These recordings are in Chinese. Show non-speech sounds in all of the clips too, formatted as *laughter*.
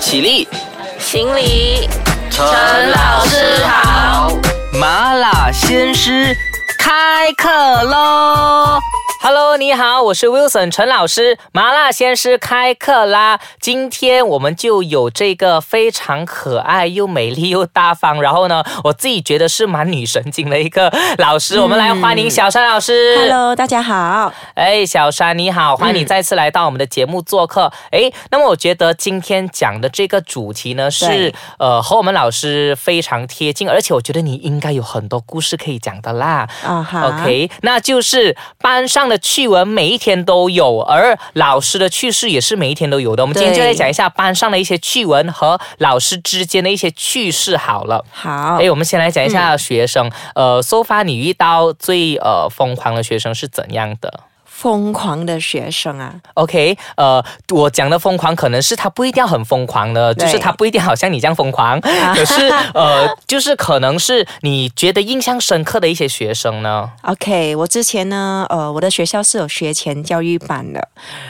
起立，行礼，陈老师好。麻辣鲜师开课喽！Hello，你好，我是 Wilson 陈老师，麻辣鲜师开课啦！今天我们就有这个非常可爱又美丽又大方，然后呢，我自己觉得是蛮女神经的一个老师。我们来欢迎小山老师。Hello，大家好。哎，小山你好，欢迎你再次来到我们的节目做客。哎、那么我觉得今天讲的这个主题呢，是呃和我们老师非常贴近，而且我觉得你应该有很多故事可以讲的啦。啊哈 OK，那就是班上的趣闻每一天都有，而老师的趣事也是每一天都有的。我们今天就来讲一下班上的一些趣闻和老师之间的一些趣事好了。好哎，，我们先来讲一下学生。呃，so far 你遇到最呃疯狂的学生是怎样的？疯狂的学生啊，OK，呃，我讲的疯狂可能是他不一定要很疯狂的，就是他不一定好像你这样疯狂，可是呃，就是可能是你觉得印象深刻的一些学生呢。OK，我之前呢，呃，我的学校是有学前教育班的，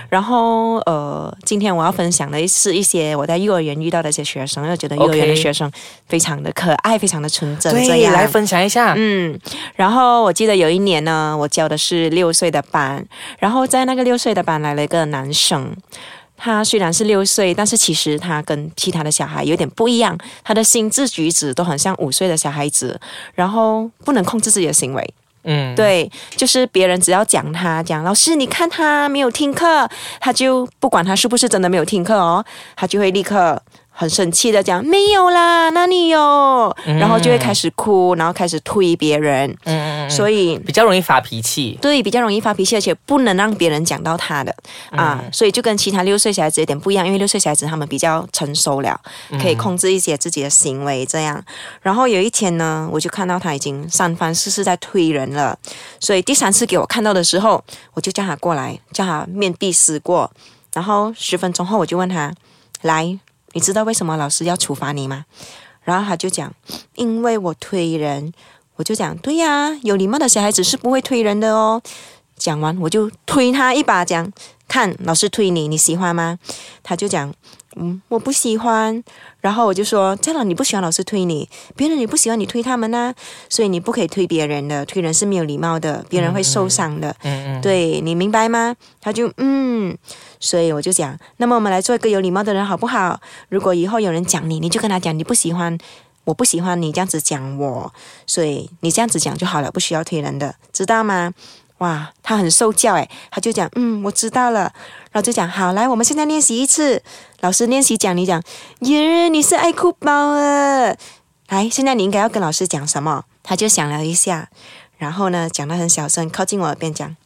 然后呃，今天我要分享的是一些我在幼儿园遇到的一些学生，因为我觉得幼儿园的学生非常的可爱，非常的纯真，这对，样。来分享一下。嗯，然后我记得有一年呢，我教的是六岁的班，然后在那个六岁的班来了一个男生。他虽然是六岁，但是其实他跟其他的小孩有点不一样，他的心智举止都很像五岁的小孩子，然后不能控制自己的行为。嗯，对，就是别人只要讲他讲老师，你看他没有听课，他就不管他是不是真的没有听课哦，他就会立刻很生气的讲没有啦，哪里有？然后就会开始哭，然后开始推别人，嗯嗯嗯，所以。比较容易发脾气。对，比较容易发脾气，而且不能让别人讲到他的啊，所以就跟其他六岁小孩子有点不一样，因为六岁小孩子他们比较成熟了，可以控制一些自己的行为这样。然后有一天呢，我就看到他已经三番四次在推人了，所以第三次给我看到的时候，我就叫他过来，叫他面壁思过。然后十分钟后，我就问他：“来，你知道为什么老师要处罚你吗？”然后他就讲：“因为我推人。”我就讲：“对呀、有礼貌的小孩子是不会推人的哦。”讲完我就推他一把，讲：“看，老师推你，你喜欢吗？”他就讲：“嗯，我不喜欢。”然后我就说：“这样你不喜欢老师推你，别人你不喜欢你推他们呐、所以你不可以推别人的，推人是没有礼貌的，别人会受伤的。嗯嗯，对你明白吗？他就嗯，所以我就讲，那么我们来做一个有礼貌的人好不好？如果以后有人讲你，你就跟他讲你不喜欢，我不喜欢你这样子讲我，所以你这样子讲就好了，不需要推人的，知道吗？哇，他很受教诶，他就讲嗯，我知道了，然后就讲好，来，我们现在练习一次，老师练习讲，你讲，耶，你是爱哭包啊，来，现在你应该要跟老师讲什么？他就想了一下，然后呢，讲得很小声，靠近我耳边讲。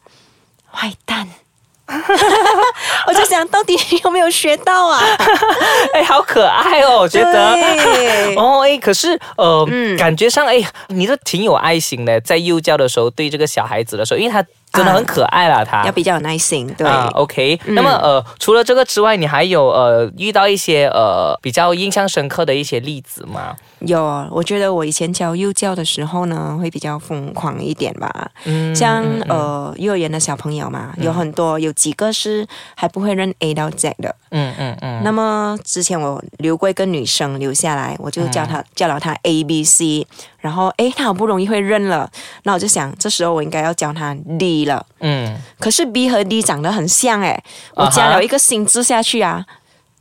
坏蛋。*laughs* 我就想到底有没有学到啊？*laughs* 哎，好可爱哦，我觉得。对哦，哎，可是呃，嗯感觉上哎，你这挺有爱心的，在幼教的时候对这个小孩子的时候，因为他真的很可爱啦，他要比较有耐心，对。啊，OK，、那么呃，除了这个之外，你还有呃遇到一些呃比较印象深刻的一些例子吗？有，我觉得我以前教幼教的时候呢，会比较疯狂一点吧。嗯像呃幼儿园的小朋友嘛，有很多有几个是还不会认 A 到 Z 的。嗯嗯嗯，那么之前我留过一个女生留下来，我就教她、教了她 A B C，然后诶，她好不容易会认了，那我就想这时候我应该要教她 D 了。嗯可是 B 和 D 长得很像诶，我加了一个新字下去啊，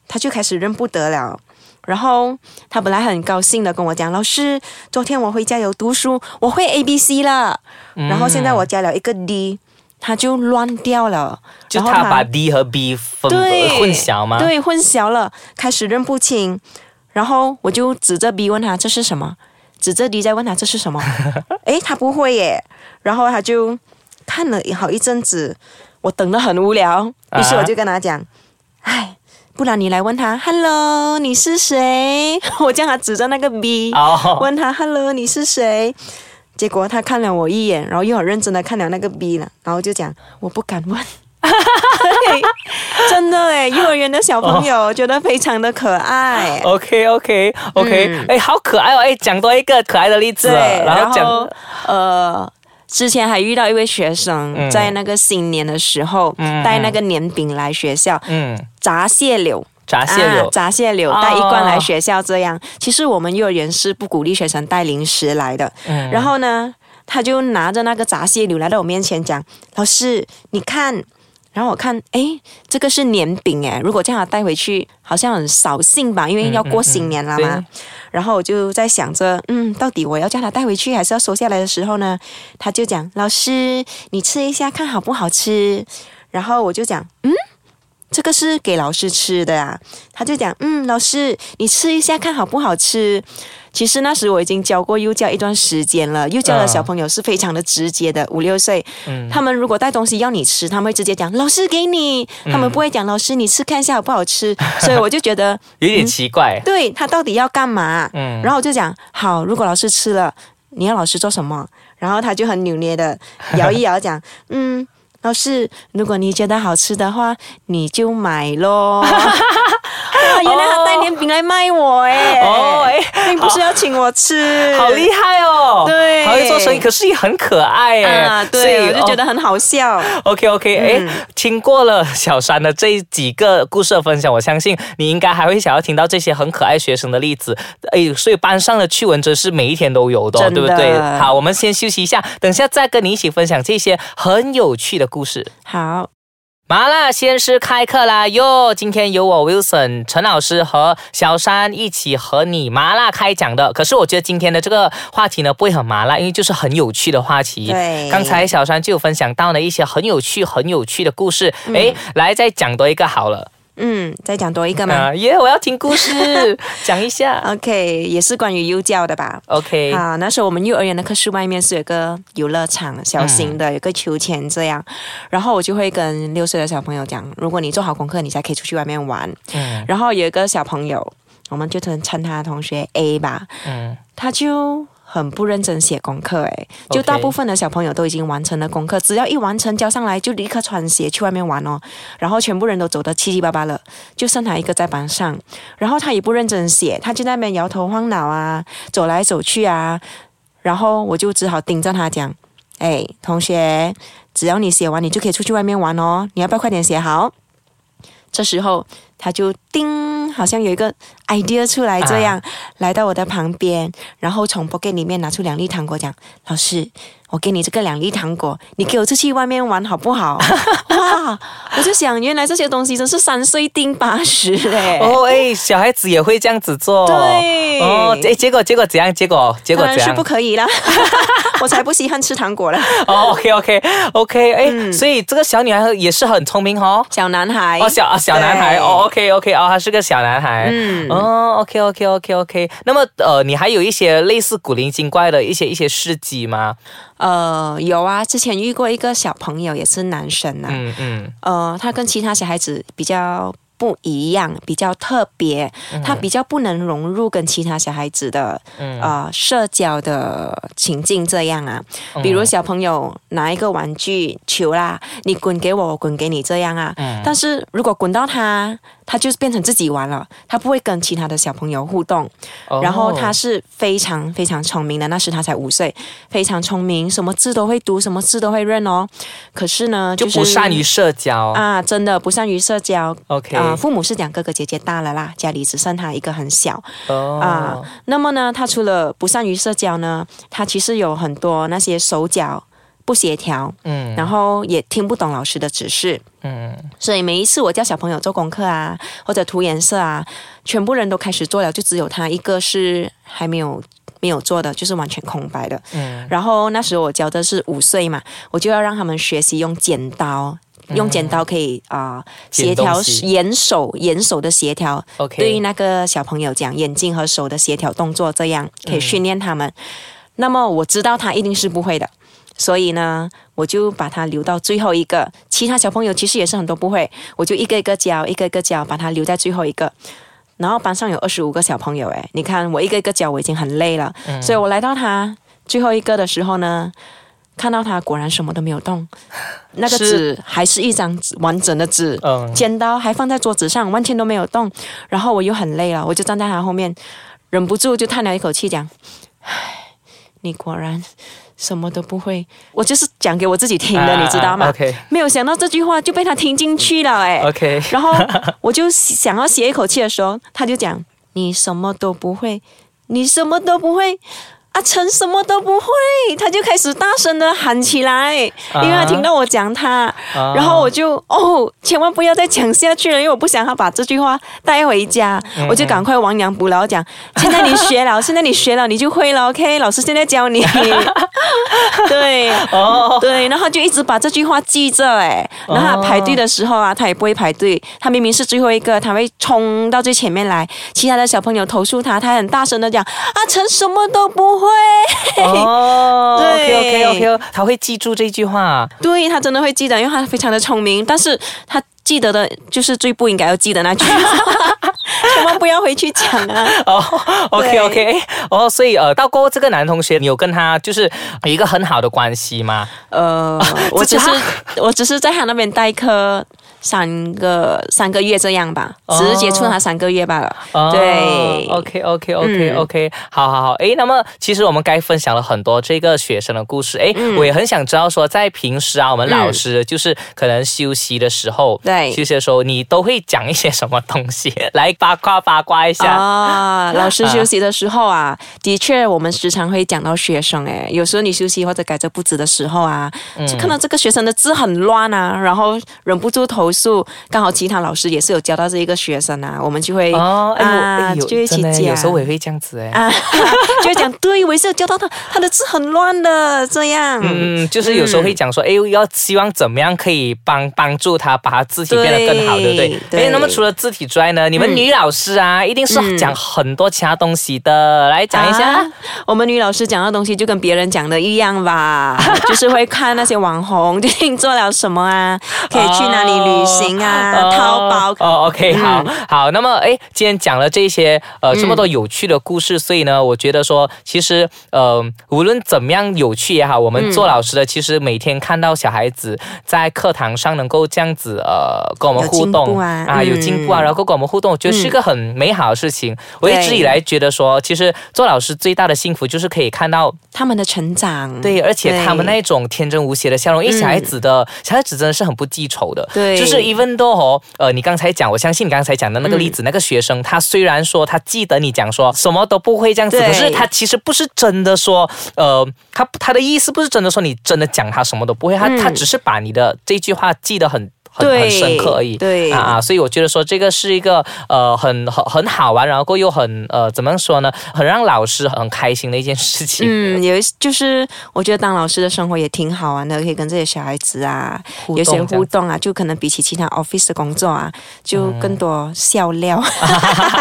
他就开始认不得了。然后他本来很高兴的跟我讲，老师，昨天我回家有读书，我会 A B C 了。然后现在我加了一个 D，他就乱掉了。就他把 D 和 B 分对混淆吗？对，混淆了，开始认不清。然后我就指着 B 问他这是什么，指着 D 再问他这是什么。*laughs* 诶，他不会耶。然后他就看了好一阵子，我等得很无聊，于是我就跟他讲，唉。不然你来问他，Hello，你是谁？我叫他指着那个 B，、哦，问他 Hello，你是谁？结果他看了我一眼，然后又很认真的看了那个 B 了，然后就讲我不敢问。对，*laughs* 真的哎，幼儿园的小朋友觉得非常的可爱。OK OK OK，哎、好可爱哦！哎，讲多一个可爱的例子，对，然后讲呃，之前还遇到一位学生，嗯。在那个新年的时候、嗯带那个年饼来学校，嗯。炸蟹柳闸蟹柳啊、闸蟹柳哦带一罐来学校，这样。其实我们幼儿园是不鼓励学生带零食来的。嗯然后呢，他就拿着那个炸蟹柳来到我面前讲：“老师，你看。”然后我看，诶，这个是年饼诶，如果这样带回去，好像很扫兴吧，因为要过新年了嘛。嗯嗯然后我就在想着，嗯，到底我要叫他带回去，还是要收下来的时候呢？他就讲：“老师，你吃一下看好不好吃。”然后我就讲：“嗯。”这个是给老师吃的啊，他就讲，嗯，老师，你吃一下看好不好吃。其实那时我已经教过幼教一段时间了，幼教的小朋友是非常的直接的，五六岁，嗯他们如果带东西要你吃，他们会直接讲老师给你，他们不会讲老师你吃看一下好不好吃。*laughs* 所以我就觉得，有点奇怪。对他到底要干嘛？嗯然后我就讲好，如果老师吃了，你要老师做什么？然后他就很扭捏的摇一摇，讲嗯。老师，如果你觉得好吃的话，你就买咯。*laughs* 哇，原来他带年饼来卖我哎！哦哎并不是要请我吃，好厉害哦！对好会做生意，可是也很可爱哎。啊！对，我就觉哦得很好笑。OK OK，哎、嗯听过了小山的这几个故事的分享，我相信你应该还会想要听到这些很可爱学生的例子。哎，所以班上的趣闻真是每一天都有的哦、真的对不对？好，我们先休息一下，等下再跟你一起分享这些很有趣的故事。好，麻辣鲜师开课啦哟！今天由我 Wilson 陈老师和小山一起和你麻辣开讲的。可是我觉得今天的这个话题呢不会很麻辣，因为就是很有趣的话题。对刚才小山就有分享到了一些很有趣、很有趣的故事。嗯诶，来再讲多一个好了。嗯，再讲多一个吗、啊耶！我要听故事，*laughs* 讲一下。o k 也是关于幼教的吧。OK，啊，那时候我们幼儿园的课室外面是有个游乐场，小型的，有个秋千这样。然后我就会跟六岁的小朋友讲，如果你做好功课，你才可以出去外面玩。嗯然后有一个小朋友，我们就称他同学 A 吧，嗯他就很不认真写功课，诶，就大部分的小朋友都已经完成了功课，只要一完成交上来，就立刻穿鞋去外面玩哦。然后全部人都走得七七八八了，就剩他一个在班上，然后他也不认真写，他就在那边摇头晃脑啊，走来走去啊。然后我就只好盯着他讲：“哎，同学，只要你写完，你就可以出去外面玩哦。你要不要快点写好？”这时候他就叮，好像有一个 idea 出来，这样、来到我的旁边，然后从 pocket 里面拿出两粒糖果，讲：“老师，我给你这个两粒糖果，你给我出去外面玩好不好？” *laughs* 哇！我就想，原来这些东西真是三岁定八十嘞。哦，哎，小孩子也会这样子做。对哦，哎，结果结果怎样？结果结果怎样是不？可以啦，*laughs* 我才不稀罕吃糖果了。哦，OK OK OK，哎、嗯所以这个小女孩也是很聪明哦。小男孩哦，小啊小男孩哦，OK OK，哦，他是个小男孩，嗯哦，OK OK OK OK。那么呃，你还有一些类似古灵精怪的一些一些事迹吗？呃，有啊，之前遇过一个小朋友，也是男生呐、嗯嗯。呃，他跟其他小孩子比较不一样，比较特别，他比较不能融入跟其他小孩子的、嗯呃社交的情境这样啊。比如小朋友拿一个玩具球啦，你滚给我，我滚给你这样啊。嗯但是如果滚到他，他就变成自己玩了，他不会跟其他的小朋友互动。哦然后他是非常非常聪明的，那时他才五岁，非常聪明，什么字都会读，什么字都会认哦。可是呢，就是不善于社交。啊，真的不善于社交。OK，啊、父母是讲哥哥姐姐大了啦，家里只剩他一个很小哦啊。那么呢，他除了不善于社交呢，他其实有很多那些手脚不协调，嗯然后也听不懂老师的指示。嗯所以每一次我教小朋友做功课啊，或者涂颜色啊，全部人都开始做了，就只有他一个是还没有没有做的，就是完全空白的。嗯然后那时候我教的是五岁嘛，我就要让他们学习用剪刀。用剪刀可以啊、剪协调眼手眼手的协调 OK 对于那个小朋友讲眼睛和手的协调动作，这样可以训练他们。那么我知道他一定是不会的，所以呢，我就把它留到最后一个。其他小朋友其实也是很多不会，我就一个一个教，一个一个教，把它留在最后一个。然后班上有二十五个小朋友，诶，你看我一个一个教，我已经很累了，所以我来到他最后一个的时候呢，看到他果然什么都没有动，*laughs* 那个纸还是一张纸完整的纸，嗯剪刀还放在桌子上，完全都没有动。然后我又很累了，我就站在他后面，忍不住就叹了一口气，讲：“唉，你果然什么都不会。我就是讲给我自己听的，你知道吗没有想到这句话就被他听进去了，哎。OK，然后我就想要歇一口气的时候，他就讲：“你什么都不会，你什么都不会。”阿成什么都不会，他就开始大声的喊起来，因为他听到我讲他，啊。然后我就哦，千万不要再讲下去了，因为我不想他把这句话带回家，嗯我就赶快亡羊补牢讲，*laughs* 现在你学了，现在你学了，你就会了，OK，老师现在教你，*laughs* 对，哦，对，然后就一直把这句话记着，哎，然后他排队的时候啊，他也不会排队，他明明是最后一个，他会冲到最前面来，其他的小朋友投诉他，他很大声的讲，阿成什么都不会，哦对，OK OK OK，他会记住这句话。对他真的会记得，因为他非常的聪明，但是他记得的就是最不应该要记得那句话，*laughs* 千万不要回去讲啊。*laughs* 哦，OK OK，哦，所以呃，到过后这个男同学，你有跟他就是有一个很好的关系吗？呃，*laughs* 我只是我只是在他那边代课三个三个月这样吧，哦。只是接触他三个月罢了。哦对，OK OK OK 嗯。OK，、好好好，诶，那么其实我们该分享了很多这个学生的故事，诶，嗯。我也很想知道说，在平时啊，我们老师就是可能休息的时候，对。休息的时候，你都会讲一些什么东西来八卦八卦一下？啊，*laughs* 老师休息的时候啊，的确我们时常会讲到学生诶，有时候你休息或者改着布置的时候啊，嗯。就看到这个学生的字很乱啊，然后忍不住投诉，刚好其他老师也是有教到这一个学生啊，我们就会哦，哎、啊，就一起讲，有时候我也会这样子哎。啊，*laughs* 就会讲，对我也是有教到他，他的字很乱的，这样，嗯，就是有时候会讲说，哎、要希望怎么样可以帮帮助他把他字体变得更好，对不对？对哎，那么除了字体之外呢，你们嗯女老师啊，一定是嗯讲很多其他东西的，来讲一下。啊我们女老师讲的东西就跟别人讲的一样吧，*laughs* 就是会看那些网红最近做了什么啊，可以去哪里旅行啊，哦淘宝。哦，OK，好嗯。好。那么，哎，今天讲了这些呃这么多有趣的故事，所以呢，我觉得说，其实呃，无论怎么样有趣也好，我们做老师的，其实每天看到小孩子在课堂上能够这样子呃跟我们互动步啊有嗯。进步啊，然后跟我们互动，我觉得是一个很美好的事情。我一直以来觉得说，其实做老师最大的幸福就是可以看到他们的成长，对，而且他们那种天真无邪的笑容，因为小孩子的、小孩子真的是很不记仇的。对。就是 even though 哦，呃，你刚才讲，我相信你刚才讲的那个例子，那个学生他虽然说他记得你讲说什么都不会这样子，对可是他其实不是真的说，呃，他他的意思不是真的说你真的讲他什么都不会，他、嗯他只是把你的这句话记得很。很对很深刻而已，对啊啊，所以我觉得说这个是一个呃很很很好玩，然后又很呃怎么说呢，很让老师很开心的一件事情。嗯，有一就是我觉得当老师的生活也挺好玩的，可以跟这些小孩子啊有些互动啊，就可能比起其他 office 的工作啊，就更多笑料。*laughs*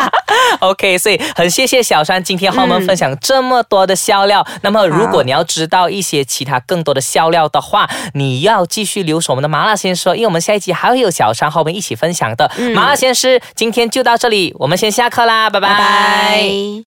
*laughs* OK，所以很谢谢小山今天和我们分享这么多的笑料。那么，如果你要知道一些其他更多的笑料的话，你要继续留守我们的麻辣鲜师哦，因为我们下一集还会有小山和我们一起分享的。麻辣鲜师今天就到这里，我们先下课啦，拜拜拜拜。